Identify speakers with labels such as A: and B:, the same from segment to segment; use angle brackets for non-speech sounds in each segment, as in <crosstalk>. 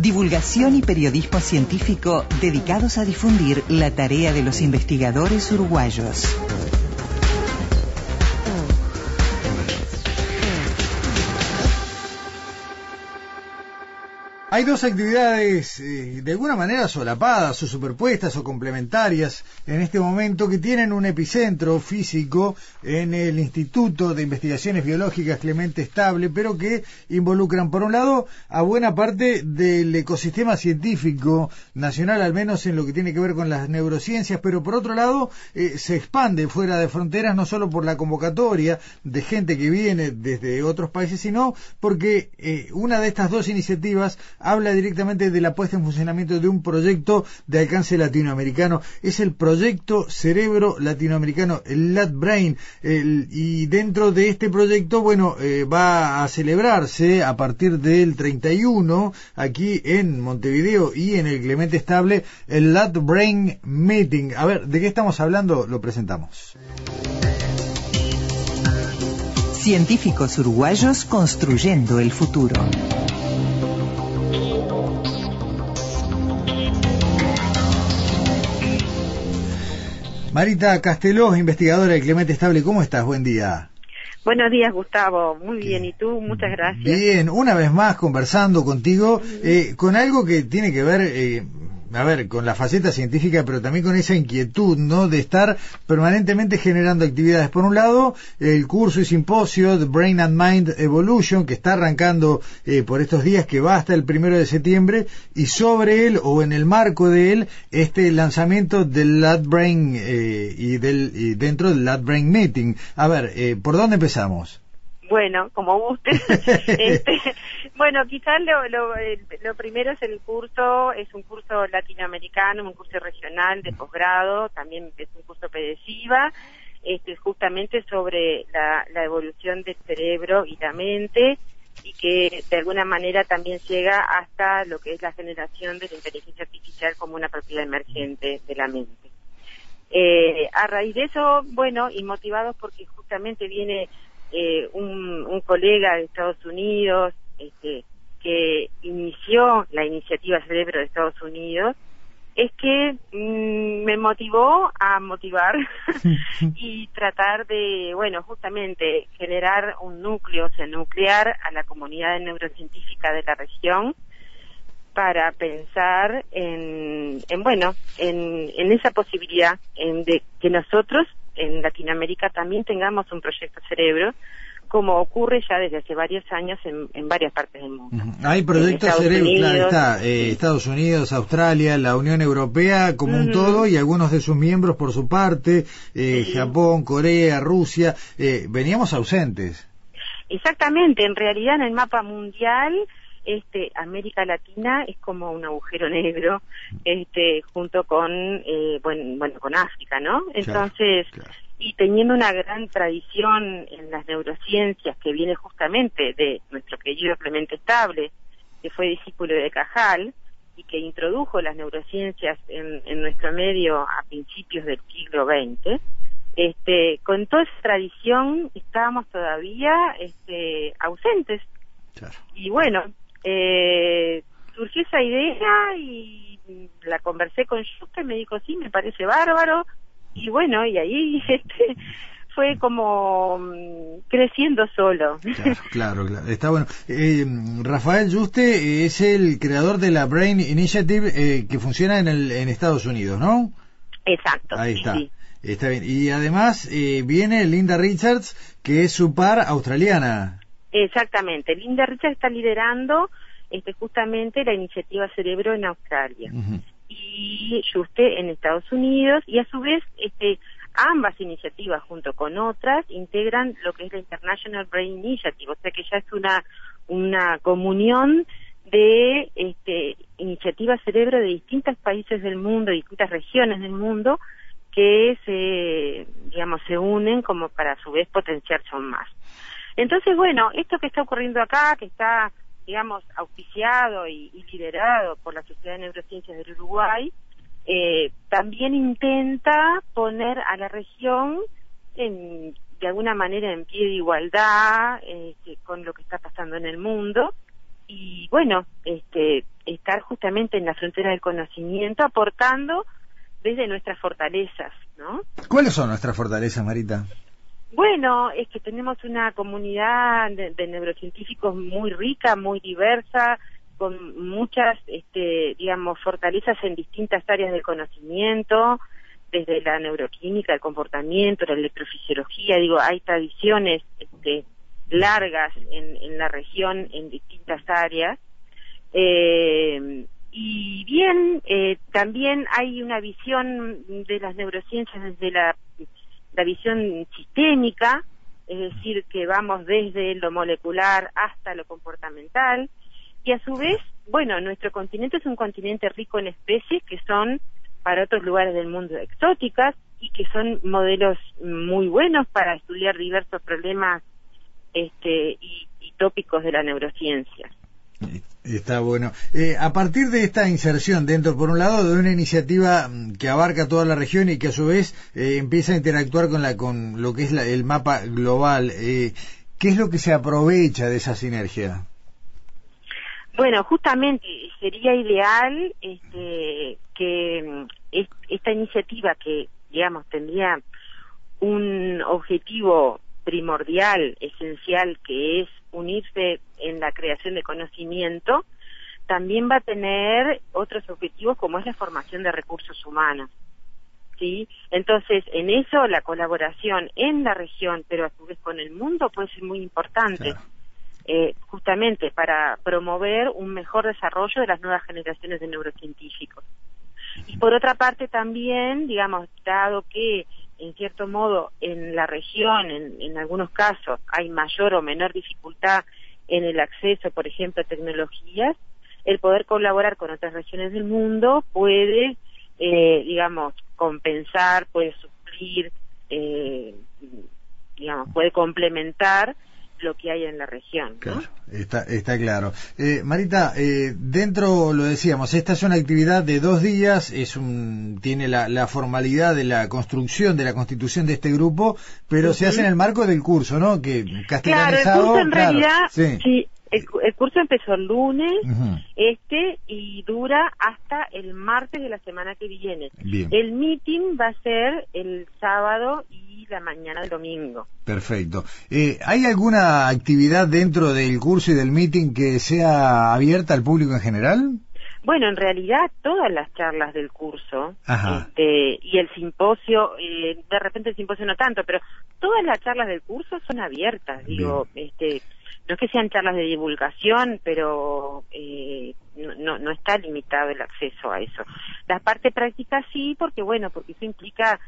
A: Divulgación y periodismo científico dedicados a difundir la tarea de los investigadores uruguayos.
B: Hay dos actividades eh, de alguna manera solapadas o superpuestas o complementarias en este momento que tienen un epicentro físico en el Instituto de Investigaciones Biológicas Clemente Estable, pero que involucran por un lado a buena parte del ecosistema científico nacional, al menos en lo que tiene que ver con las neurociencias, pero por otro lado eh, se expande fuera de fronteras no solo por la convocatoria de gente que viene desde otros países, sino porque eh, una de estas dos iniciativas habla directamente de la puesta en funcionamiento de un proyecto de alcance latinoamericano. Es el proyecto Cerebro Latinoamericano, el LatBrain. y dentro de este proyecto, bueno, eh, va a celebrarse a partir del 31 aquí en Montevideo y en el Clemente Estable el LatBrain Meeting. A ver, ¿de qué estamos hablando? Lo presentamos.
A: Científicos uruguayos construyendo el futuro.
B: Marita Casteló, investigadora de Clemente Estable, ¿cómo estás? Buen día.
C: Buenos días, Gustavo. Muy bien. ¿Y tú? Muchas gracias.
B: Bien, una vez más conversando contigo eh, con algo que tiene que ver eh, a ver, con la faceta científica, pero también con esa inquietud, ¿no? De estar permanentemente generando actividades. Por un lado, el curso y simposio de Brain and Mind Evolution, que está arrancando eh, por estos días, que va hasta el primero de septiembre, y sobre él, o en el marco de él, este lanzamiento del Lat Brain eh, y, del, y dentro del Lat Brain Meeting. A ver, eh, ¿por dónde empezamos?
C: Bueno, como guste. <laughs> este, bueno, quizás lo, lo, lo, primero es el curso, es un curso latinoamericano, un curso regional de posgrado, también es un curso pedesiva, este, justamente sobre la, la evolución del cerebro y la mente y que de alguna manera también llega hasta lo que es la generación de la inteligencia artificial como una propiedad emergente de la mente. Eh, a raíz de eso, bueno, y motivados porque justamente viene eh, un, un, colega de Estados Unidos este, que inició la iniciativa Cerebro de Estados Unidos, es que mm, me motivó a motivar <laughs> y tratar de, bueno, justamente generar un núcleo, o sea, nuclear a la comunidad neurocientífica de la región para pensar en, en bueno, en, en esa posibilidad en de que nosotros en Latinoamérica también tengamos un proyecto cerebro, como ocurre ya desde hace varios años en, en varias partes del mundo.
B: Hay proyectos cerebro, está eh, Estados Unidos, Australia, la Unión Europea como un todo y algunos de sus miembros por su parte, eh, Japón, Corea, Rusia, eh, veníamos ausentes.
C: Exactamente, en realidad en el mapa mundial este América Latina es como un agujero negro este junto con eh, bueno, bueno con África no entonces y teniendo una gran tradición en las neurociencias que viene justamente de nuestro querido Clemente Estable que fue discípulo de Cajal y que introdujo las neurociencias en, en nuestro medio a principios del siglo XX este con toda esa tradición estábamos todavía este ausentes. Y bueno eh, surgió esa idea y la conversé con Yuka y me dijo, sí, me parece bárbaro. Y bueno, y ahí <laughs> este, fue como mm, creciendo solo.
B: Claro, claro, está bueno. Eh, Rafael Juste es el creador de la Brain Initiative eh, que funciona en, el, en Estados Unidos, ¿no?
C: Exacto.
B: Ahí está. Está bien. Y además eh, viene Linda Richards, que es su par australiana.
C: Exactamente. Linda Richard está liderando este, justamente la iniciativa Cerebro en Australia. Y Juste en Estados Unidos y a su vez este, ambas iniciativas junto con otras integran lo que es la International Brain Initiative, o sea que ya es una, una comunión de este, iniciativas cerebro de distintos países del mundo, distintas regiones del mundo, que se, digamos, se unen como para a su vez potenciarse aún más. Entonces, bueno, esto que está ocurriendo acá, que está, digamos, auspiciado y, liderado por la Sociedad de Neurociencias del Uruguay, eh, también intenta poner a la región en, de alguna manera en pie de igualdad este, con lo que está pasando en el mundo y bueno, este, estar justamente en la frontera del conocimiento aportando desde nuestras fortalezas, ¿no?
B: ¿Cuáles son nuestras fortalezas, Marita?
C: Bueno, es que tenemos una comunidad de, neurocientíficos muy rica, muy diversa, con muchas, este, digamos, fortalezas en distintas áreas del conocimiento, desde la neuroquímica, el comportamiento, la electrofisiología, digo, hay tradiciones este, largas en, la región en distintas áreas. Eh, y bien, eh, también hay una visión de las neurociencias desde la, la visión sistémica, es decir, que vamos desde lo molecular hasta lo comportamental, y a su vez, bueno, nuestro continente es un continente rico en especies que son para otros lugares del mundo exóticas y que son modelos muy buenos para estudiar diversos problemas este, y, tópicos de la neurociencia.
B: Está bueno. Eh, a partir de esta inserción dentro, por un lado, de una iniciativa mm, que abarca toda la región y que a su vez eh, empieza a interactuar con, la, con lo que es el mapa global, eh, ¿qué es lo que se aprovecha de esa sinergia?
C: Bueno, justamente sería ideal este, que mm, esta iniciativa que, digamos, tendría un objetivo primordial, esencial, que es unirse en la creación de conocimiento, también va a tener otros objetivos como es la formación de recursos humanos. ¿Sí? Entonces, en eso la colaboración en la región, pero a su vez con el mundo, puede ser muy importante, eh, justamente para promover un mejor desarrollo de las nuevas generaciones de neurocientíficos. Y por otra parte también, digamos, dado que en cierto modo, en la región, en, algunos casos, hay mayor o menor dificultad en el acceso, por ejemplo, a tecnologías, el poder colaborar con otras regiones del mundo puede, eh, digamos, compensar, puede suplir, eh, digamos, puede complementar lo que hay en la región.
B: Claro, está, está claro. Eh, Marita, eh, dentro, lo decíamos, esta es una actividad de dos días, es un, tiene la, la formalidad de la construcción, de la constitución de este grupo, pero se hace en el marco del curso, ¿no? Que
C: Claro, el curso en realidad, sí. El, curso empezó el lunes, este, y dura hasta el martes de la semana que viene. El meeting va a ser el sábado y la mañana del domingo.
B: Perfecto. Eh, ¿Hay alguna actividad dentro del curso y del meeting que sea abierta al público en general?
C: Bueno, en realidad todas las charlas del curso este, y el simposio, eh, de repente el simposio no tanto, pero todas las charlas del curso son abiertas. Digo, este, no es que sean charlas de divulgación, pero eh, no, no está limitado el acceso a eso. La parte práctica sí, porque bueno, porque eso implica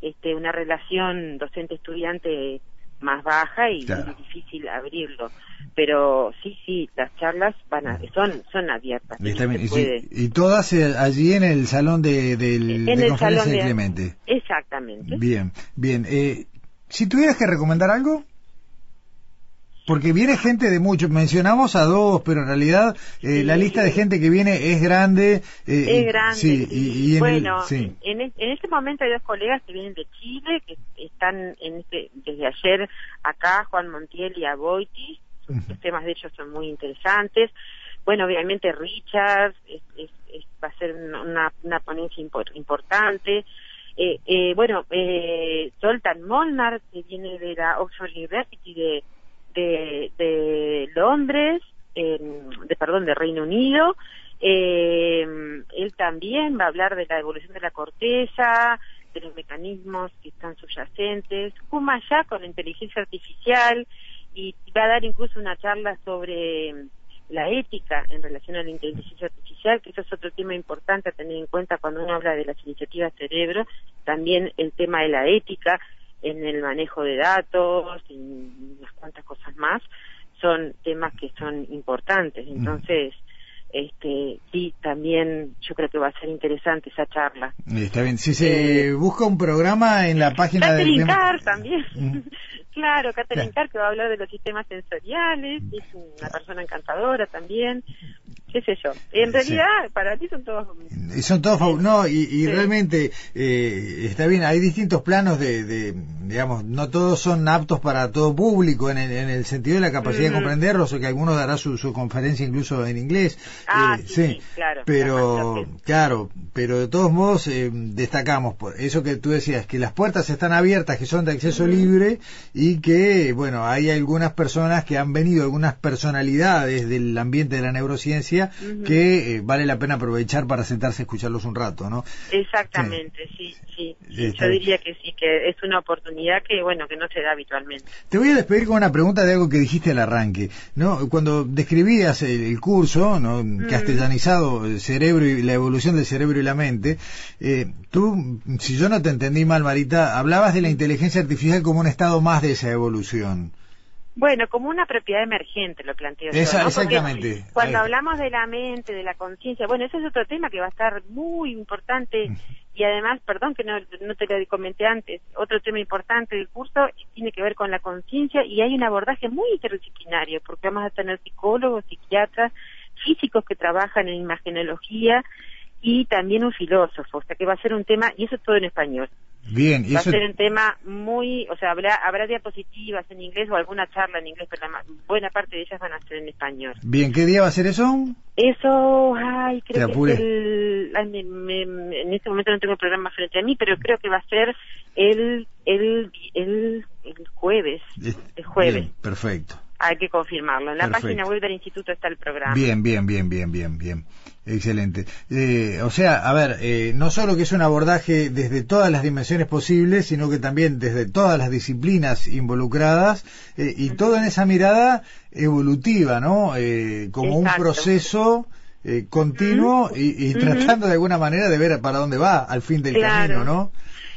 C: este, una relación docente-estudiante más baja y es difícil abrirlo. Pero sí, sí, las charlas van son, son abiertas.
B: y, todas eh, allí en el salón de, del,
C: de
B: conferencia de, Clemente.
C: Exactamente.
B: Bien, bien. Eh, si tuvieras que recomendar algo, porque viene gente de muchos, mencionamos a dos, pero en realidad eh, la lista de gente que viene es grande.
C: Eh, es grande. Sí, y, bueno, en, este momento hay dos colegas que vienen de Chile, que están en este, desde ayer acá, Juan Montiel y Aboitis. Los temas de ellos son muy interesantes. Bueno, obviamente Richard va a ser una, una ponencia importante. Eh, eh, bueno, eh, Zoltan Molnar, que viene de la Oxford University de de, Londres, de perdón, de Reino Unido. Eh, él también va a hablar de la evolución de la corteza, de los mecanismos que están subyacentes, Kuma ya con inteligencia artificial y va a dar incluso una charla sobre la ética en relación a la inteligencia artificial, que eso es otro tema importante a tener en cuenta cuando uno habla de las iniciativas cerebro, también el tema de la ética, en el manejo de datos y unas cuantas cosas más, son temas que son importantes. Mm. Entonces, este sí también yo creo que va a ser interesante esa charla
B: está bien si se busca un programa en la página
C: de también <laughs> mm. <laughs> Claro, Catherine Carr, que va a hablar de los sistemas sensoriales, es una persona encantadora también, qué sé yo. En realidad, para ti son todos...
B: Y son todos, no, y, realmente eh, está bien, hay distintos planos de, digamos, no todos son aptos para todo público en el, sentido de la capacidad de comprenderlos, o que algunos dará su, conferencia incluso en inglés.
C: Ah, eh, sí, claro.
B: Pero, claro, pero de todos modos eh, destacamos por eso que tú decías, que las puertas están abiertas, que son de acceso libre, y que, bueno, hay algunas personas que han venido, algunas personalidades del ambiente de la neurociencia que eh, vale la pena aprovechar para sentarse a escucharlos un rato, ¿no?
C: Exactamente, sí, sí. Yo diría que sí, que es una oportunidad que, bueno, que no se da habitualmente.
B: Te voy a despedir con una pregunta de algo que dijiste al arranque, ¿no? Cuando describías el, curso, ¿no? Castellanizado, el cerebro y la evolución del cerebro y la mente, eh, tú, si yo no te entendí mal, Marita, hablabas de la inteligencia artificial como un estado más de esa evolución?
C: Bueno, como una propiedad emergente, lo planteo yo.
B: Exactamente.
C: cuando hablamos de la mente, de la conciencia, bueno, ese es otro tema que va a estar muy importante y además, perdón que no, no te lo comenté antes, otro tema importante del curso tiene que ver con la conciencia y hay un abordaje muy interdisciplinario porque vamos a tener psicólogos, psiquiatras, físicos que trabajan en imagenología y también un filósofo, o sea que va a ser un tema, y eso es todo en español.
B: Bien,
C: va a ser un tema muy, o sea, habrá, habrá diapositivas en inglés o alguna charla en inglés, pero la buena parte de ellas van a ser en español.
B: Bien, ¿qué día va a ser eso?
C: Eso, ay, creo que es el, en este momento no tengo el programa frente a mí, pero creo que va a ser el, el, el, el jueves, el jueves.
B: perfecto.
C: Hay que confirmarlo. En la página web del instituto está el programa.
B: Bien, bien, bien, bien, bien, bien. Excelente. Eh, o sea, a ver, eh, no solo que es un abordaje desde todas las dimensiones posibles, sino que también desde todas las disciplinas involucradas eh, y todo en esa mirada evolutiva, ¿no? como un proceso continuo y, tratando de alguna manera de ver para dónde va al fin del camino, ¿no?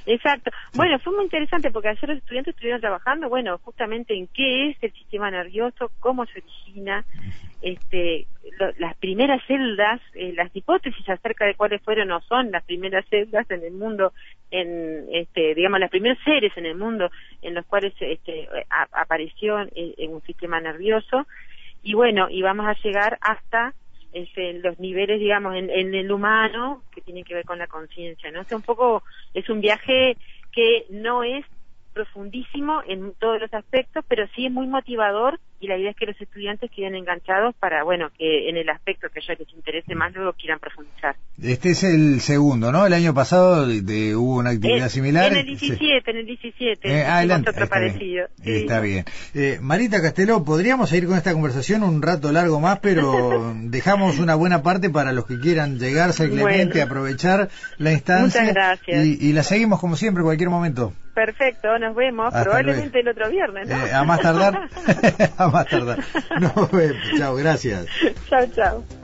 C: Exacto. Bueno, fue muy interesante porque ayer los estudiantes estuvieron trabajando, bueno, justamente en qué es el sistema nervioso, cómo se origina, este, las primeras celdas, eh, las hipótesis acerca de cuáles fueron o son las primeras celdas en el mundo, en, este, digamos, los primeros seres en el mundo en los cuales este, apareció en un sistema nervioso. Y bueno, y vamos a llegar hasta este, los niveles, digamos, en, en, el humano que tienen que ver con la conciencia, ¿no? O un poco, es un viaje que no es profundísimo en todos los aspectos, pero sí es muy motivador y la idea es que los estudiantes queden enganchados para, bueno, que en el aspecto que a ellos les interese más luego quieran profundizar.
B: Este es el segundo, ¿no? El año pasado de, hubo una actividad similar.
C: En el 17, en el 17. Eh, adelante. Otro
B: está
C: parecido.
B: Bien. Está bien. Eh, Marita Castelo, podríamos seguir con esta conversación un rato largo más, pero <laughs> dejamos una buena parte para los que quieran llegar, ser Clemente, aprovechar la instancia.
C: Muchas gracias.
B: Y, y la seguimos como siempre, cualquier momento.
C: Perfecto, nos vemos. Probablemente el otro viernes, ¿no?
B: Eh, a más tardar. <laughs> <laughs> más tardar. No, chao, gracias.
C: Chao, chao.